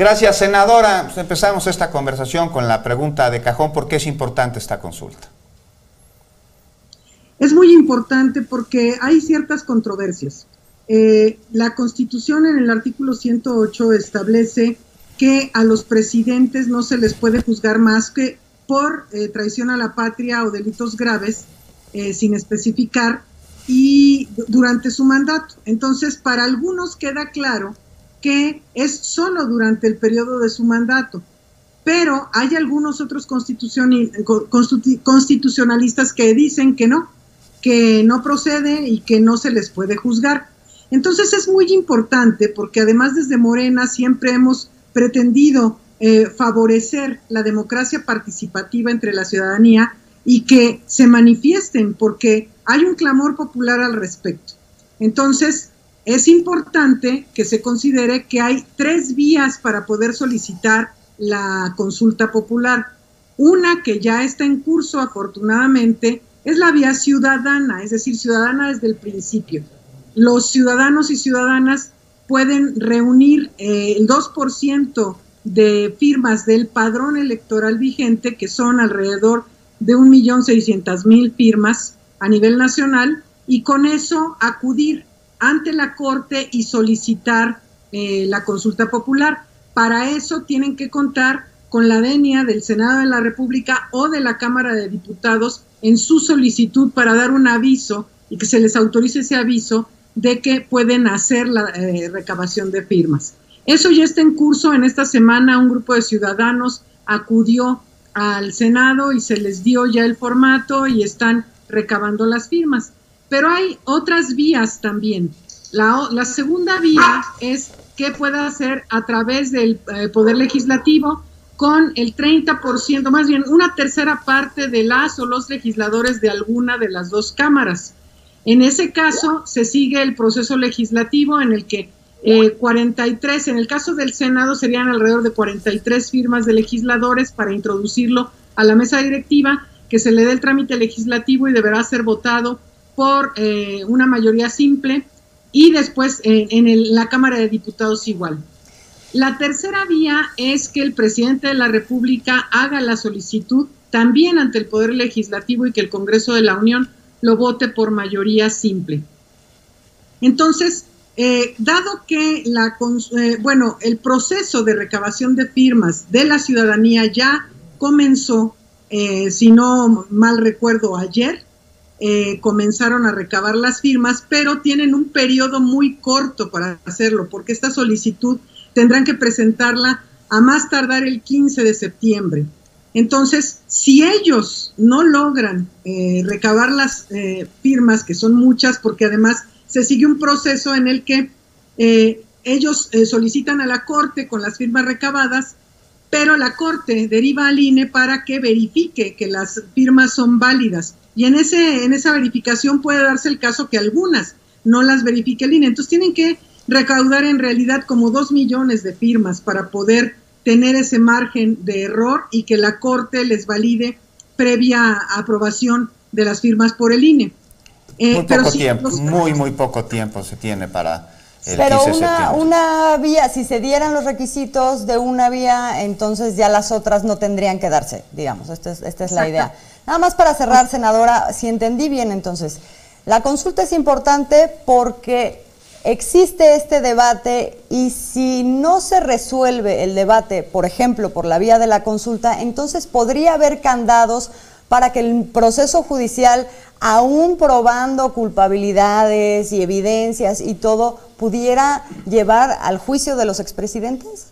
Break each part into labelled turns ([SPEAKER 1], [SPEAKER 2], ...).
[SPEAKER 1] Gracias, senadora. Pues empezamos esta conversación con la pregunta de cajón, ¿por qué es importante esta consulta?
[SPEAKER 2] Es muy importante porque hay ciertas controversias. Eh, la Constitución en el artículo 108 establece que a los presidentes no se les puede juzgar más que por eh, traición a la patria o delitos graves, eh, sin especificar, y durante su mandato. Entonces, para algunos queda claro que es solo durante el periodo de su mandato. Pero hay algunos otros constitucionalistas que dicen que no, que no procede y que no se les puede juzgar. Entonces es muy importante porque además desde Morena siempre hemos pretendido eh, favorecer la democracia participativa entre la ciudadanía y que se manifiesten porque hay un clamor popular al respecto. Entonces, es importante que se considere que hay tres vías para poder solicitar la consulta popular. Una que ya está en curso, afortunadamente, es la vía ciudadana, es decir, ciudadana desde el principio. Los ciudadanos y ciudadanas pueden reunir eh, el 2% de firmas del padrón electoral vigente, que son alrededor de 1.600.000 firmas a nivel nacional, y con eso acudir ante la Corte y solicitar eh, la consulta popular. Para eso tienen que contar con la venia del Senado de la República o de la Cámara de Diputados en su solicitud para dar un aviso y que se les autorice ese aviso de que pueden hacer la eh, recabación de firmas. Eso ya está en curso. En esta semana un grupo de ciudadanos acudió al Senado y se les dio ya el formato y están recabando las firmas. Pero hay otras vías también. La, segunda vía es que pueda hacer a través del eh, Poder Legislativo con el 30%, más bien una tercera parte de las o los legisladores de alguna de las dos cámaras. En ese caso, se sigue el proceso legislativo en el que 43, eh, en el caso del Senado serían alrededor de 43 firmas de legisladores para introducirlo a la mesa directiva, que se le dé el trámite legislativo y deberá ser votado por eh, una mayoría simple y después en, la Cámara de Diputados igual. La tercera vía es que el presidente de la República haga la solicitud también ante el Poder Legislativo y que el Congreso de la Unión lo vote por mayoría simple. Entonces, eh, dado que la, eh, bueno, el proceso de recabación de firmas de la ciudadanía ya comenzó, si no mal recuerdo, ayer, eh, comenzaron a recabar las firmas, pero tienen un periodo muy corto para hacerlo, porque esta solicitud tendrán que presentarla a más tardar el 15 de septiembre. Entonces, si ellos no logran eh, recabar las eh, firmas, que son muchas, porque además se sigue un proceso en el que ellos solicitan a la Corte con las firmas recabadas, pero la Corte deriva al INE para que verifique que las firmas son válidas. Y en, ese, en esa verificación puede darse el caso que algunas no las verifique el INE. Entonces tienen que recaudar en realidad como dos millones de firmas para poder tener ese margen de error y que la Corte les valide previa aprobación de las firmas por el INE.
[SPEAKER 1] Eh, muy poco tiempo, muy, muy poco tiempo se tiene para el
[SPEAKER 3] Pero una, una vía, si se dieran los requisitos de una vía, entonces ya las otras no tendrían que darse, digamos, esta es, esta es la idea. Nada más para cerrar, senadora, si entendí bien entonces, la consulta es importante porque existe este debate y si no se resuelve el debate, por ejemplo, por la vía de la consulta, entonces podría haber candados para que el proceso judicial, aún probando culpabilidades y evidencias y todo, pudiera llevar al juicio de los expresidentes?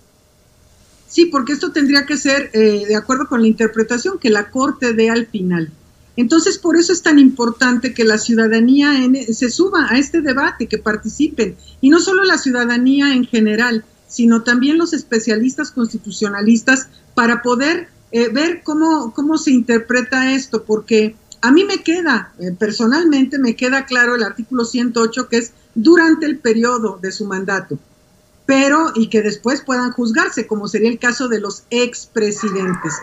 [SPEAKER 2] Sí, porque esto tendría que ser eh, de acuerdo con la interpretación que la Corte dé al final. Entonces, por eso es tan importante que la ciudadanía se suba a este debate, que participen, y no solo la ciudadanía en general, sino también los especialistas constitucionalistas para poder eh, ver cómo, cómo se interpreta esto, porque a mí me queda, eh, personalmente me queda claro el artículo 108, que es durante el periodo de su mandato pero y que después puedan juzgarse, como sería el caso de los expresidentes.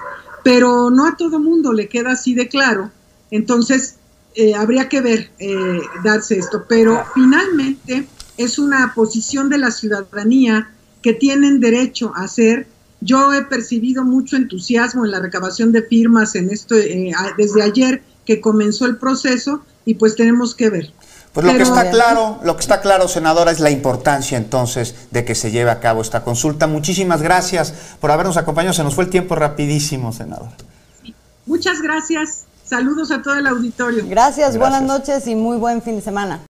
[SPEAKER 2] Pero no a todo mundo le queda así de claro, entonces eh, habría que ver, eh, darse esto. Pero finalmente es una posición de la ciudadanía que tienen derecho a hacer. Yo he percibido mucho entusiasmo en la recabación de firmas en esto eh, desde ayer que comenzó el proceso y pues tenemos que ver.
[SPEAKER 1] Pues lo que está claro, lo que está claro, senadora, es la importancia entonces de que se lleve a cabo esta consulta. Muchísimas gracias por habernos acompañado. Se nos fue el tiempo rapidísimo, senadora.
[SPEAKER 2] Muchas gracias. Saludos a todo el auditorio.
[SPEAKER 3] Gracias, buenas noches y muy buen fin de semana.